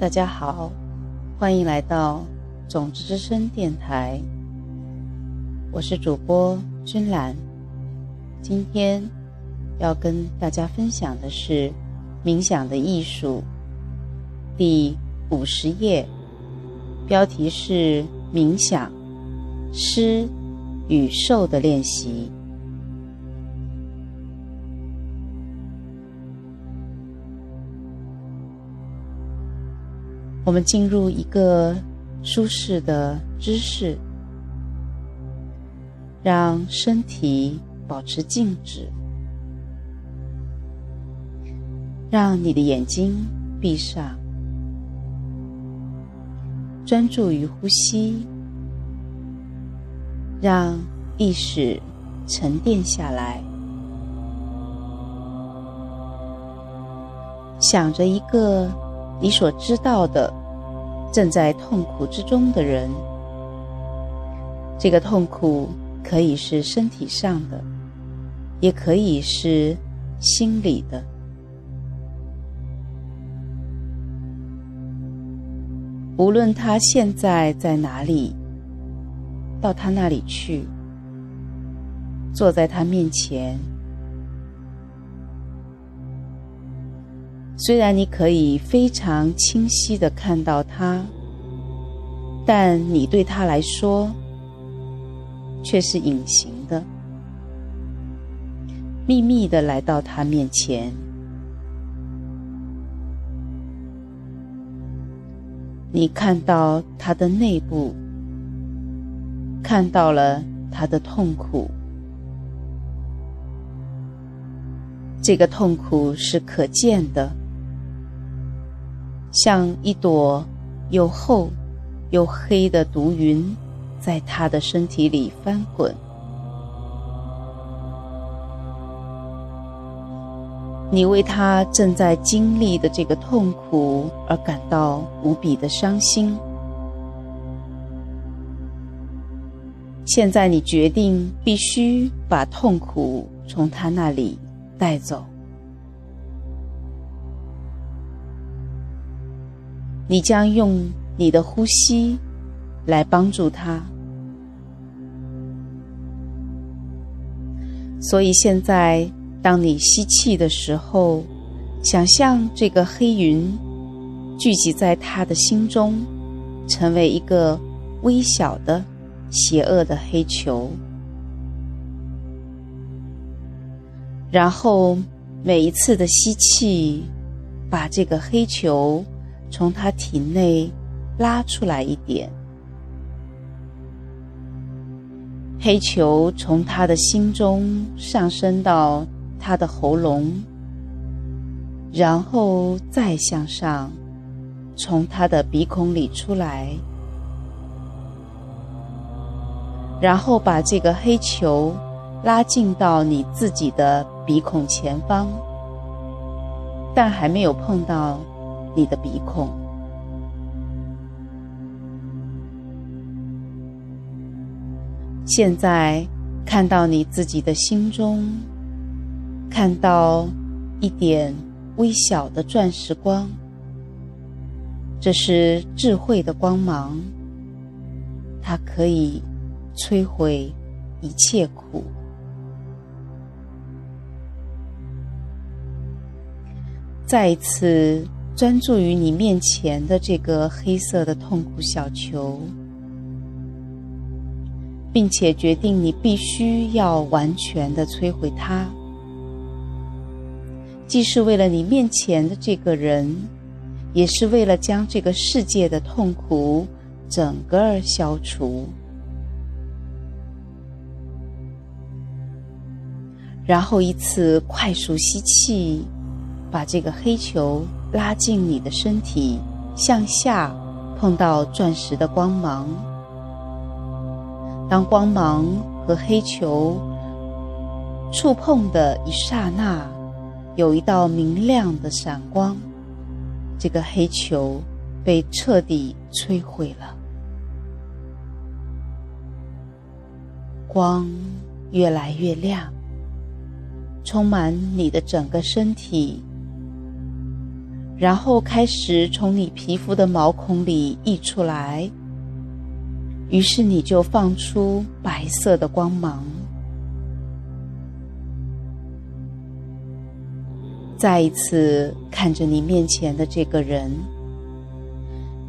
大家好，欢迎来到种子之声电台。我是主播君兰，今天要跟大家分享的是冥想的艺术第五十页，标题是冥想施与受的练习。我们进入一个舒适的姿势，让身体保持静止，让你的眼睛闭上，专注于呼吸，让意识沉淀下来，想着一个你所知道的。正在痛苦之中的人，这个痛苦可以是身体上的，也可以是心理的。无论他现在在哪里，到他那里去，坐在他面前。虽然你可以非常清晰的看到他，但你对他来说却是隐形的，秘密的来到他面前。你看到他的内部，看到了他的痛苦，这个痛苦是可见的。像一朵又厚又黑的毒云，在他的身体里翻滚。你为他正在经历的这个痛苦而感到无比的伤心。现在你决定必须把痛苦从他那里带走。你将用你的呼吸来帮助他，所以现在当你吸气的时候，想象这个黑云聚集在他的心中，成为一个微小的、邪恶的黑球，然后每一次的吸气，把这个黑球。从他体内拉出来一点，黑球从他的心中上升到他的喉咙，然后再向上，从他的鼻孔里出来，然后把这个黑球拉进到你自己的鼻孔前方，但还没有碰到。你的鼻孔。现在看到你自己的心中，看到一点微小的钻石光，这是智慧的光芒，它可以摧毁一切苦。再一次。专注于你面前的这个黑色的痛苦小球，并且决定你必须要完全的摧毁它，既是为了你面前的这个人，也是为了将这个世界的痛苦整个儿消除。然后一次快速吸气，把这个黑球。拉近你的身体，向下碰到钻石的光芒。当光芒和黑球触碰的一刹那，有一道明亮的闪光，这个黑球被彻底摧毁了。光越来越亮，充满你的整个身体。然后开始从你皮肤的毛孔里溢出来，于是你就放出白色的光芒。再一次看着你面前的这个人，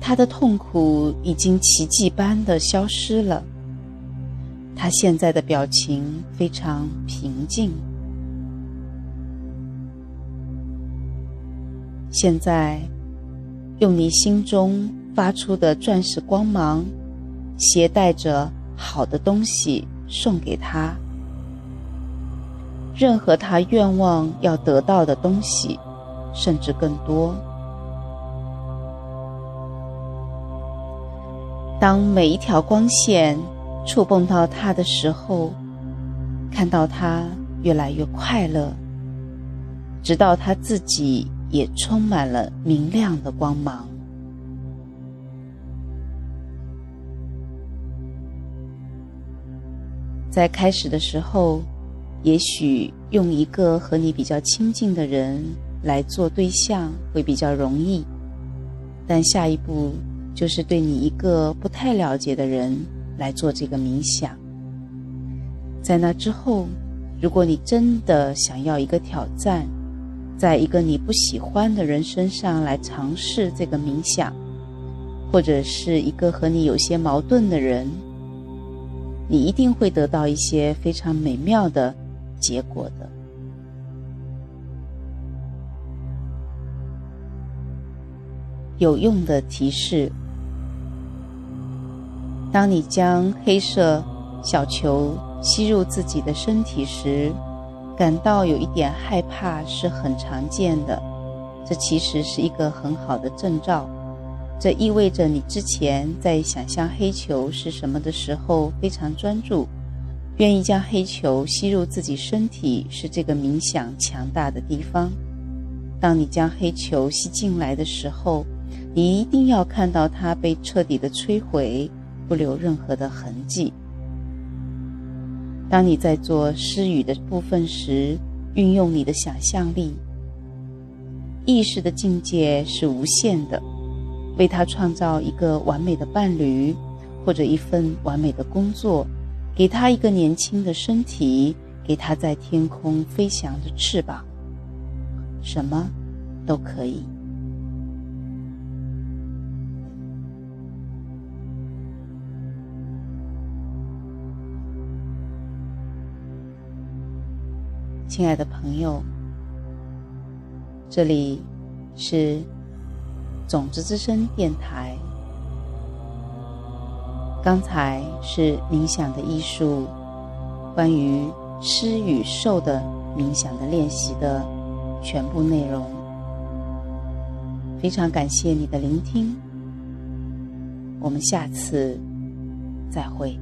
他的痛苦已经奇迹般的消失了，他现在的表情非常平静。现在，用你心中发出的钻石光芒，携带着好的东西送给他。任何他愿望要得到的东西，甚至更多。当每一条光线触碰到他的时候，看到他越来越快乐，直到他自己。也充满了明亮的光芒。在开始的时候，也许用一个和你比较亲近的人来做对象会比较容易，但下一步就是对你一个不太了解的人来做这个冥想。在那之后，如果你真的想要一个挑战，在一个你不喜欢的人身上来尝试这个冥想，或者是一个和你有些矛盾的人，你一定会得到一些非常美妙的结果的。有用的提示：当你将黑色小球吸入自己的身体时。感到有一点害怕是很常见的，这其实是一个很好的征兆。这意味着你之前在想象黑球是什么的时候非常专注，愿意将黑球吸入自己身体是这个冥想强大的地方。当你将黑球吸进来的时候，你一定要看到它被彻底的摧毁，不留任何的痕迹。当你在做诗语的部分时，运用你的想象力。意识的境界是无限的，为他创造一个完美的伴侣，或者一份完美的工作，给他一个年轻的身体，给他在天空飞翔的翅膀，什么都可以。亲爱的朋友，这里是种子之声电台。刚才是冥想的艺术，关于施与受的冥想的练习的全部内容。非常感谢你的聆听，我们下次再会。